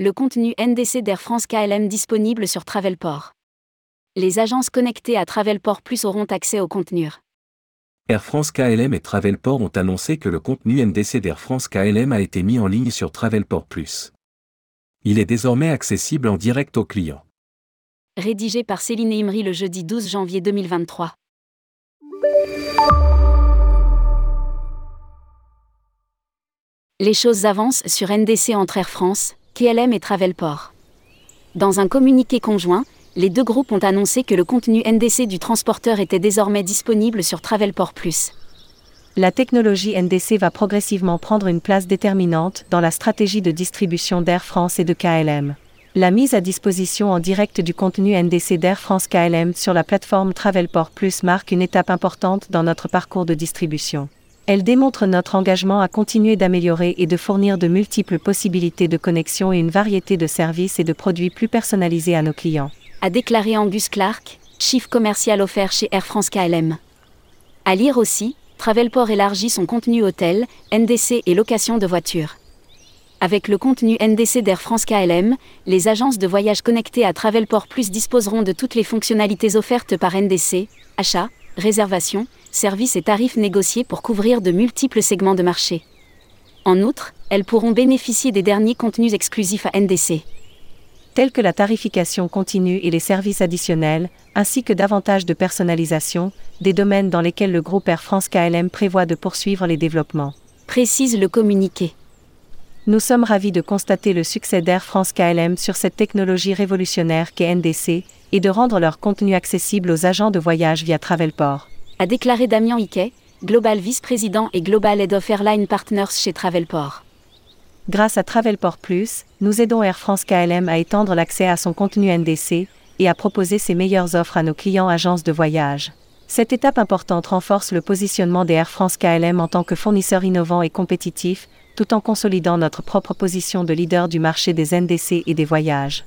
le contenu NDC d'Air France KLM disponible sur Travelport. Les agences connectées à Travelport Plus auront accès au contenu. Air France KLM et Travelport ont annoncé que le contenu NDC d'Air France KLM a été mis en ligne sur Travelport Plus. Il est désormais accessible en direct aux clients. Rédigé par Céline Imri le jeudi 12 janvier 2023. Les choses avancent sur NDC entre Air France, KLM et Travelport. Dans un communiqué conjoint, les deux groupes ont annoncé que le contenu NDC du transporteur était désormais disponible sur Travelport Plus. La technologie NDC va progressivement prendre une place déterminante dans la stratégie de distribution d'Air France et de KLM. La mise à disposition en direct du contenu NDC d'Air France KLM sur la plateforme Travelport Plus marque une étape importante dans notre parcours de distribution. Elle démontre notre engagement à continuer d'améliorer et de fournir de multiples possibilités de connexion et une variété de services et de produits plus personnalisés à nos clients. A déclaré Angus Clark, chief commercial offert chez Air France KLM. À lire aussi, Travelport élargit son contenu hôtel, NDC et location de voitures. Avec le contenu NDC d'Air France KLM, les agences de voyage connectées à Travelport Plus disposeront de toutes les fonctionnalités offertes par NDC, achat, réservation, services et tarifs négociés pour couvrir de multiples segments de marché. En outre, elles pourront bénéficier des derniers contenus exclusifs à NDC. Tels que la tarification continue et les services additionnels, ainsi que davantage de personnalisation, des domaines dans lesquels le groupe Air France KLM prévoit de poursuivre les développements. Précise le communiqué. Nous sommes ravis de constater le succès d'Air France KLM sur cette technologie révolutionnaire qu'est NDC, et de rendre leur contenu accessible aux agents de voyage via Travelport a déclaré Damien Hickey, Global Vice-président et Global Head of Airline Partners chez Travelport. Grâce à Travelport Plus, nous aidons Air France KLM à étendre l'accès à son contenu NDC et à proposer ses meilleures offres à nos clients agences de voyage. Cette étape importante renforce le positionnement des Air France KLM en tant que fournisseur innovant et compétitif, tout en consolidant notre propre position de leader du marché des NDC et des voyages.